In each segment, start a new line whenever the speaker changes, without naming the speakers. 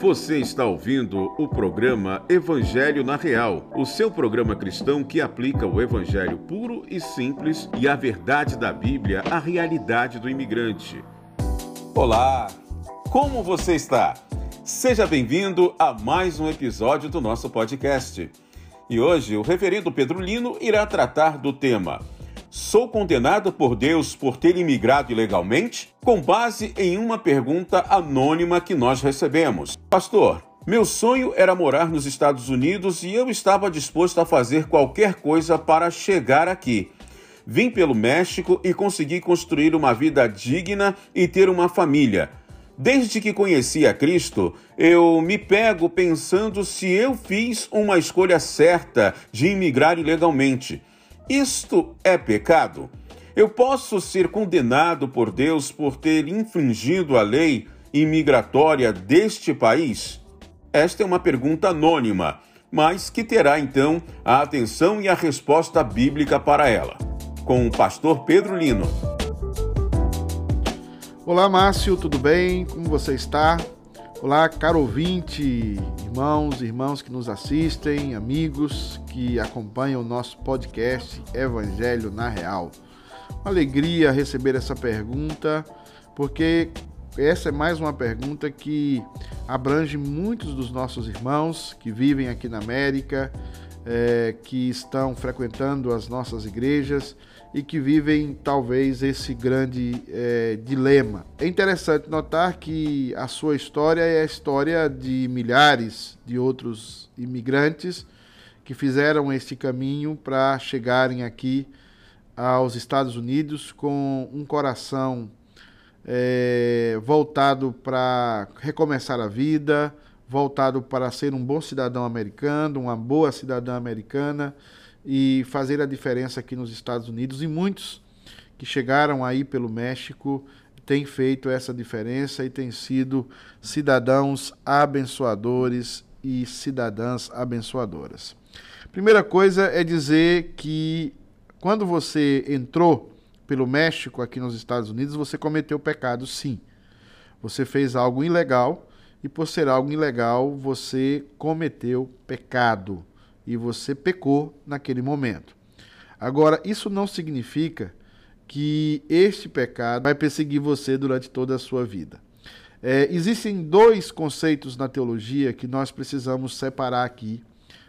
Você está ouvindo o programa Evangelho na Real, o seu programa cristão que aplica o evangelho puro e simples e a verdade da Bíblia à realidade do imigrante. Olá! Como você está? Seja bem-vindo a mais um episódio do nosso podcast. E hoje o reverendo Pedro Lino irá tratar do tema Sou condenado por Deus por ter imigrado ilegalmente? Com base em uma pergunta anônima que nós recebemos. Pastor, meu sonho era morar nos Estados Unidos e eu estava disposto a fazer qualquer coisa para chegar aqui. Vim pelo México e consegui construir uma vida digna e ter uma família. Desde que conheci a Cristo, eu me pego pensando se eu fiz uma escolha certa de imigrar ilegalmente. Isto é pecado? Eu posso ser condenado por Deus por ter infringido a lei imigratória deste país? Esta é uma pergunta anônima, mas que terá então a atenção e a resposta bíblica para ela. Com o pastor Pedro Lino.
Olá, Márcio, tudo bem? Como você está? Olá, caro ouvinte, irmãos, irmãos que nos assistem, amigos que acompanham o nosso podcast Evangelho na Real. Uma alegria receber essa pergunta, porque essa é mais uma pergunta que abrange muitos dos nossos irmãos que vivem aqui na América, é, que estão frequentando as nossas igrejas e que vivem talvez esse grande é, dilema. É interessante notar que a sua história é a história de milhares de outros imigrantes que fizeram este caminho para chegarem aqui aos Estados Unidos com um coração é, voltado para recomeçar a vida, voltado para ser um bom cidadão americano, uma boa cidadã americana e fazer a diferença aqui nos Estados Unidos. E muitos que chegaram aí pelo México têm feito essa diferença e têm sido cidadãos abençoadores e cidadãs abençoadoras. Primeira coisa é dizer que quando você entrou pelo México aqui nos Estados Unidos, você cometeu pecado, sim. Você fez algo ilegal e por ser algo ilegal, você cometeu pecado e você pecou naquele momento. Agora, isso não significa que este pecado vai perseguir você durante toda a sua vida. É, existem dois conceitos na teologia que nós precisamos separar aqui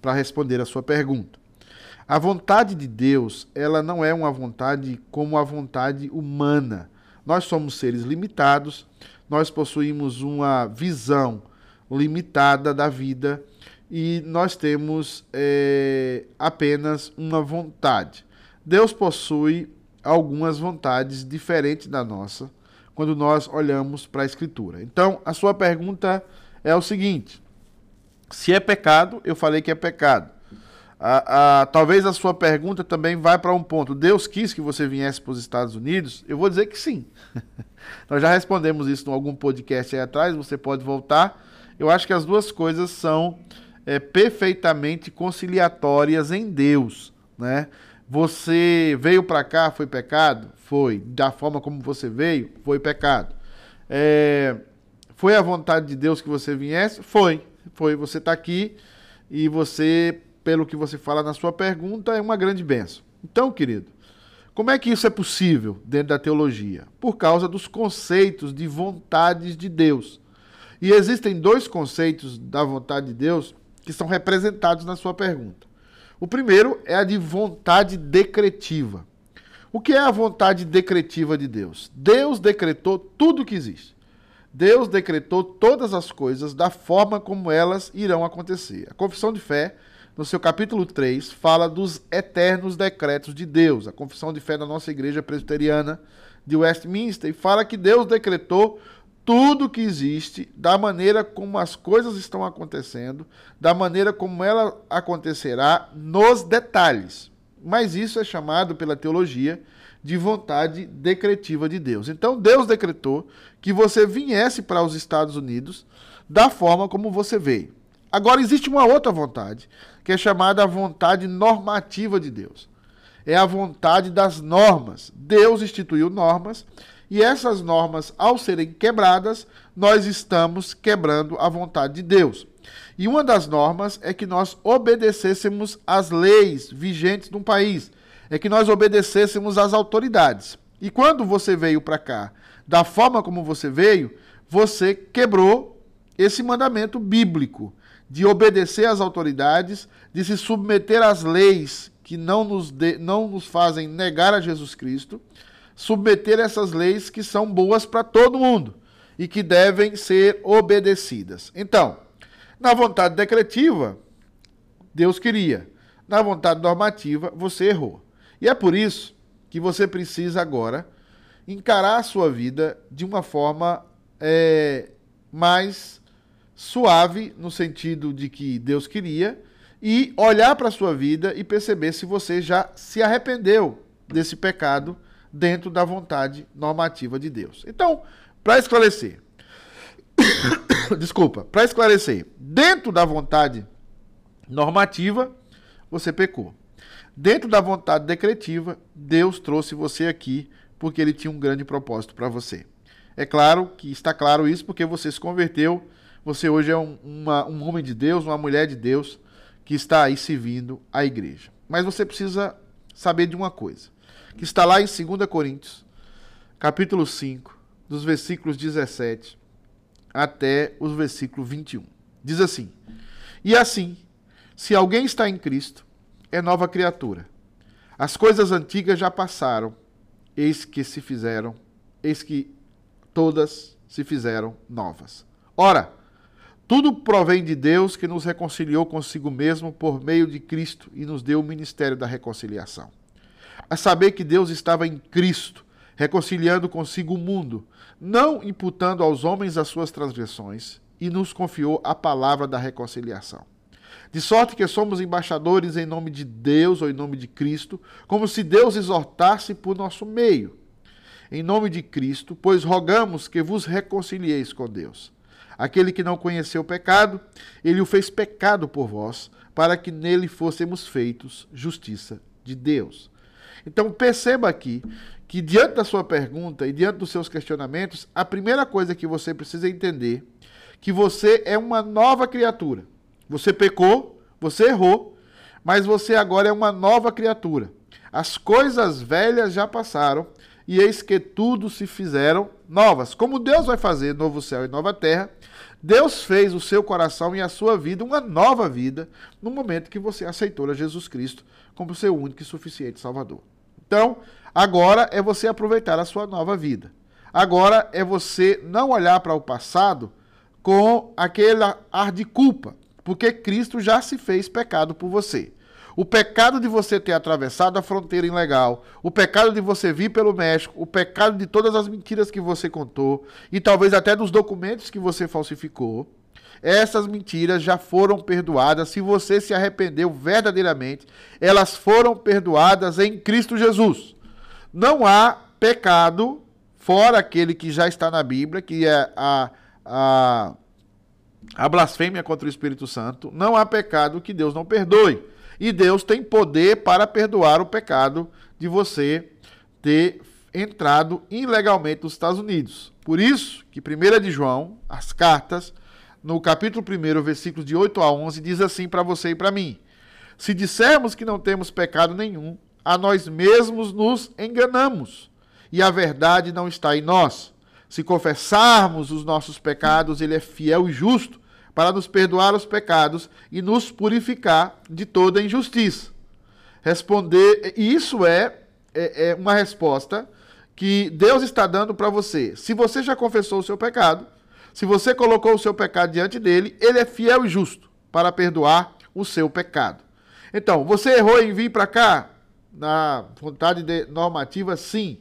para responder a sua pergunta. A vontade de Deus, ela não é uma vontade como a vontade humana. Nós somos seres limitados, nós possuímos uma visão limitada da vida e nós temos é, apenas uma vontade. Deus possui algumas vontades diferentes da nossa quando nós olhamos para a Escritura. Então, a sua pergunta é o seguinte: se é pecado, eu falei que é pecado. A, a, talvez a sua pergunta também vai para um ponto. Deus quis que você viesse para os Estados Unidos? Eu vou dizer que sim. Nós já respondemos isso em algum podcast aí atrás, você pode voltar. Eu acho que as duas coisas são é, perfeitamente conciliatórias em Deus, né? Você veio para cá, foi pecado? Foi. Da forma como você veio, foi pecado. É, foi a vontade de Deus que você viesse? Foi. Foi. Você está aqui e você, pelo que você fala na sua pergunta, é uma grande benção. Então, querido, como é que isso é possível dentro da teologia? Por causa dos conceitos de vontades de Deus. E existem dois conceitos da vontade de Deus que são representados na sua pergunta. O primeiro é a de vontade decretiva. O que é a vontade decretiva de Deus? Deus decretou tudo o que existe. Deus decretou todas as coisas da forma como elas irão acontecer. A confissão de fé, no seu capítulo 3, fala dos eternos decretos de Deus. A confissão de fé da nossa igreja presbiteriana de Westminster e fala que Deus decretou tudo que existe, da maneira como as coisas estão acontecendo, da maneira como ela acontecerá nos detalhes. Mas isso é chamado pela teologia de vontade decretiva de Deus. Então Deus decretou que você viesse para os Estados Unidos da forma como você veio. Agora existe uma outra vontade, que é chamada a vontade normativa de Deus. É a vontade das normas. Deus instituiu normas e essas normas, ao serem quebradas, nós estamos quebrando a vontade de Deus. E uma das normas é que nós obedecêssemos às leis vigentes um país, é que nós obedecêssemos às autoridades. E quando você veio para cá, da forma como você veio, você quebrou esse mandamento bíblico de obedecer às autoridades, de se submeter às leis que não nos, de, não nos fazem negar a Jesus Cristo, submeter essas leis que são boas para todo mundo e que devem ser obedecidas. Então, na vontade decretiva, Deus queria. Na vontade normativa, você errou. E é por isso que você precisa agora encarar a sua vida de uma forma é, mais suave, no sentido de que Deus queria, e olhar para a sua vida e perceber se você já se arrependeu desse pecado dentro da vontade normativa de Deus. Então, para esclarecer, desculpa, para esclarecer, dentro da vontade normativa, você pecou. Dentro da vontade decretiva, Deus trouxe você aqui porque ele tinha um grande propósito para você. É claro que está claro isso porque você se converteu você hoje é um, uma, um homem de Deus, uma mulher de Deus que está aí servindo a igreja. Mas você precisa saber de uma coisa, que está lá em 2 Coríntios, capítulo 5, dos versículos 17 até os versículos 21. Diz assim: E assim, se alguém está em Cristo, é nova criatura. As coisas antigas já passaram, eis que se fizeram, eis que todas se fizeram novas. Ora, tudo provém de Deus que nos reconciliou consigo mesmo por meio de Cristo e nos deu o ministério da reconciliação. A saber que Deus estava em Cristo, reconciliando consigo o mundo, não imputando aos homens as suas transgressões, e nos confiou a palavra da reconciliação. De sorte que somos embaixadores em nome de Deus ou em nome de Cristo, como se Deus exortasse por nosso meio. Em nome de Cristo, pois rogamos que vos reconcilieis com Deus. Aquele que não conheceu o pecado, ele o fez pecado por vós, para que nele fôssemos feitos justiça de Deus. Então perceba aqui que diante da sua pergunta e diante dos seus questionamentos, a primeira coisa que você precisa entender que você é uma nova criatura. Você pecou, você errou, mas você agora é uma nova criatura. As coisas velhas já passaram e eis que tudo se fizeram novas. Como Deus vai fazer novo céu e nova terra, Deus fez o seu coração e a sua vida uma nova vida no momento que você aceitou a Jesus Cristo como seu único e suficiente Salvador. Então, agora é você aproveitar a sua nova vida. Agora é você não olhar para o passado com aquele ar de culpa, porque Cristo já se fez pecado por você. O pecado de você ter atravessado a fronteira ilegal, o pecado de você vir pelo México, o pecado de todas as mentiras que você contou e talvez até dos documentos que você falsificou. Essas mentiras já foram perdoadas. Se você se arrependeu verdadeiramente, elas foram perdoadas em Cristo Jesus. Não há pecado, fora aquele que já está na Bíblia, que é a, a, a blasfêmia contra o Espírito Santo. Não há pecado que Deus não perdoe. E Deus tem poder para perdoar o pecado de você ter entrado ilegalmente nos Estados Unidos. Por isso que 1 de João, as cartas, no capítulo 1, versículos de 8 a 11, diz assim para você e para mim: Se dissermos que não temos pecado nenhum, a nós mesmos nos enganamos, e a verdade não está em nós. Se confessarmos os nossos pecados, ele é fiel e justo para nos perdoar os pecados e nos purificar de toda injustiça. Responder, isso é, é, é uma resposta que Deus está dando para você. Se você já confessou o seu pecado, se você colocou o seu pecado diante dele, ele é fiel e justo para perdoar o seu pecado. Então, você errou em vir para cá? Na vontade normativa, sim.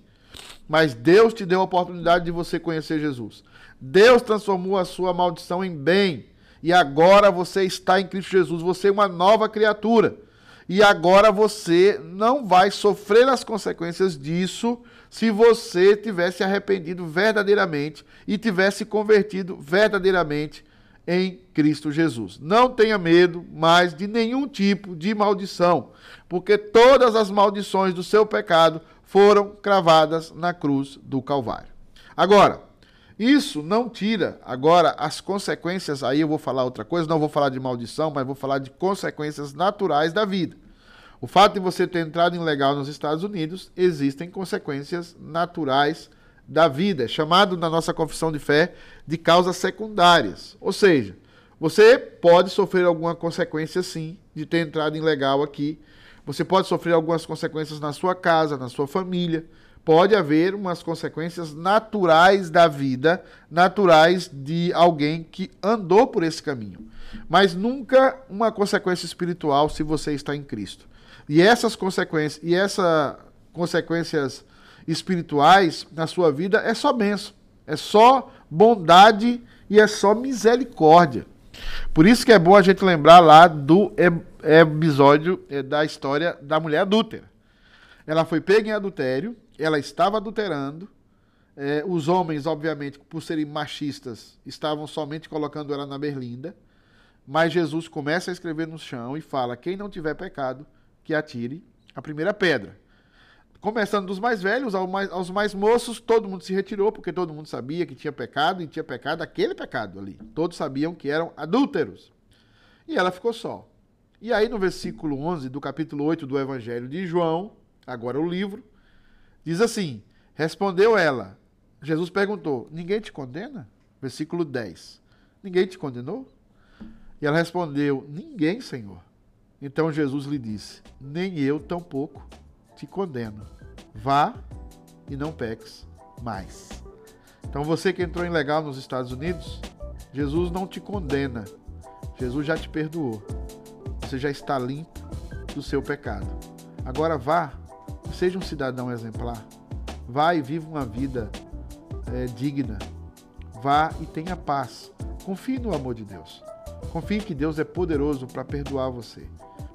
Mas Deus te deu a oportunidade de você conhecer Jesus. Deus transformou a sua maldição em bem e agora você está em Cristo Jesus, você é uma nova criatura. E agora você não vai sofrer as consequências disso se você tivesse arrependido verdadeiramente e tivesse convertido verdadeiramente em Cristo Jesus. Não tenha medo mais de nenhum tipo de maldição, porque todas as maldições do seu pecado foram cravadas na cruz do Calvário. Agora, Isso não tira. Agora, as consequências, aí eu vou falar outra coisa, não vou falar de maldição, mas vou falar de consequências naturais da vida. O fato de você ter entrado ilegal nos Estados Unidos, existem consequências naturais da vida, chamado na nossa confissão de fé de causas secundárias. Ou seja, você pode sofrer alguma consequência sim de ter entrado ilegal aqui. Você pode sofrer algumas consequências na sua casa, na sua família pode haver umas consequências naturais da vida, naturais de alguém que andou por esse caminho. Mas nunca uma consequência espiritual se você está em Cristo. E essas consequências, e essas consequências espirituais na sua vida é só benção, é só bondade e é só misericórdia. Por isso que é bom a gente lembrar lá do episódio eh, da história da mulher adúltera. Ela foi pega em adultério, ela estava adulterando. É, os homens, obviamente, por serem machistas, estavam somente colocando ela na berlinda. Mas Jesus começa a escrever no chão e fala: quem não tiver pecado, que atire a primeira pedra. Começando dos mais velhos aos mais, aos mais moços, todo mundo se retirou, porque todo mundo sabia que tinha pecado, e tinha pecado aquele pecado ali. Todos sabiam que eram adúlteros. E ela ficou só. E aí, no versículo 11 do capítulo 8 do Evangelho de João, agora o livro, Diz assim: Respondeu ela. Jesus perguntou: Ninguém te condena? Versículo 10. Ninguém te condenou? E ela respondeu: Ninguém, Senhor. Então Jesus lhe disse: Nem eu tampouco te condeno. Vá e não peques mais. Então você que entrou ilegal nos Estados Unidos, Jesus não te condena. Jesus já te perdoou. Você já está limpo do seu pecado. Agora vá Seja um cidadão exemplar. Vá e viva uma vida é, digna. Vá e tenha paz. Confie no amor de Deus. Confie que Deus é poderoso para perdoar você.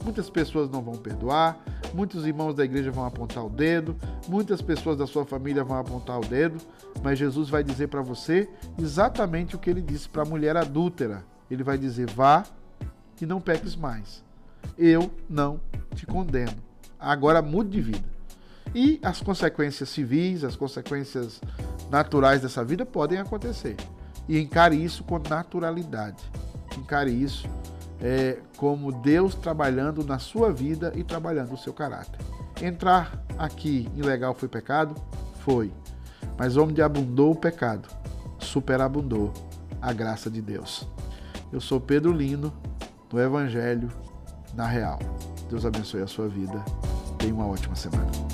Muitas pessoas não vão perdoar, muitos irmãos da igreja vão apontar o dedo, muitas pessoas da sua família vão apontar o dedo, mas Jesus vai dizer para você exatamente o que ele disse para a mulher adúltera. Ele vai dizer: vá e não peques mais. Eu não te condeno. Agora mude de vida. E as consequências civis, as consequências naturais dessa vida podem acontecer. E encare isso com naturalidade. Encare isso é, como Deus trabalhando na sua vida e trabalhando o seu caráter. Entrar aqui ilegal foi pecado? Foi. Mas onde abundou o pecado, superabundou a graça de Deus. Eu sou Pedro Lino, do Evangelho na Real. Deus abençoe a sua vida. Tenha uma ótima semana.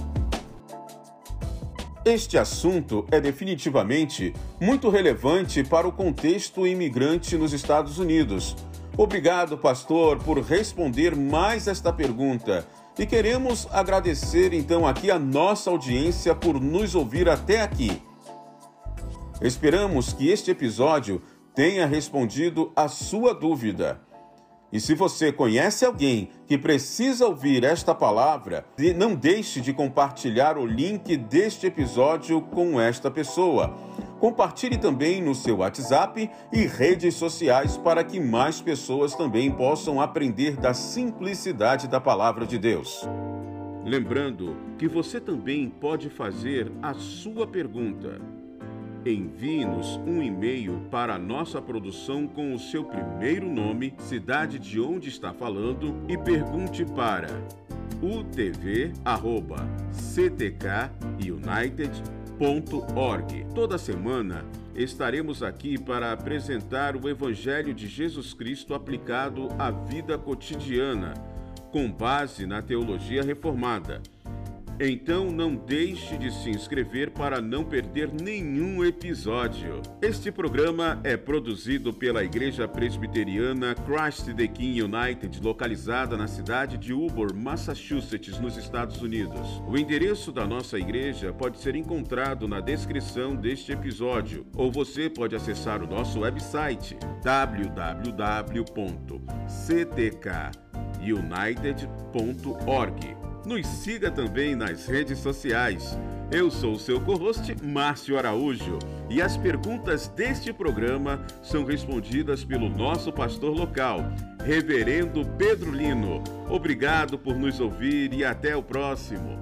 Este assunto é definitivamente muito relevante para o contexto imigrante nos Estados Unidos. Obrigado, pastor, por responder mais esta pergunta. E queremos agradecer então aqui a nossa audiência por nos ouvir até aqui. Esperamos que este episódio tenha respondido a sua dúvida. E se você conhece alguém que precisa ouvir esta palavra, não deixe de compartilhar o link deste episódio com esta pessoa. Compartilhe também no seu WhatsApp e redes sociais para que mais pessoas também possam aprender da simplicidade da palavra de Deus. Lembrando que você também pode fazer a sua pergunta Envie-nos um e-mail para nossa produção com o seu primeiro nome, cidade de onde está falando e pergunte para utv@ctkunited.org. Toda semana estaremos aqui para apresentar o evangelho de Jesus Cristo aplicado à vida cotidiana, com base na teologia reformada. Então não deixe de se inscrever para não perder nenhum episódio. Este programa é produzido pela Igreja Presbiteriana Christ the King United, localizada na cidade de Ubor, Massachusetts, nos Estados Unidos. O endereço da nossa igreja pode ser encontrado na descrição deste episódio, ou você pode acessar o nosso website www.ctkunited.org. Nos siga também nas redes sociais. Eu sou o seu co-host, Márcio Araújo, e as perguntas deste programa são respondidas pelo nosso pastor local, Reverendo Pedro Lino. Obrigado por nos ouvir e até o próximo.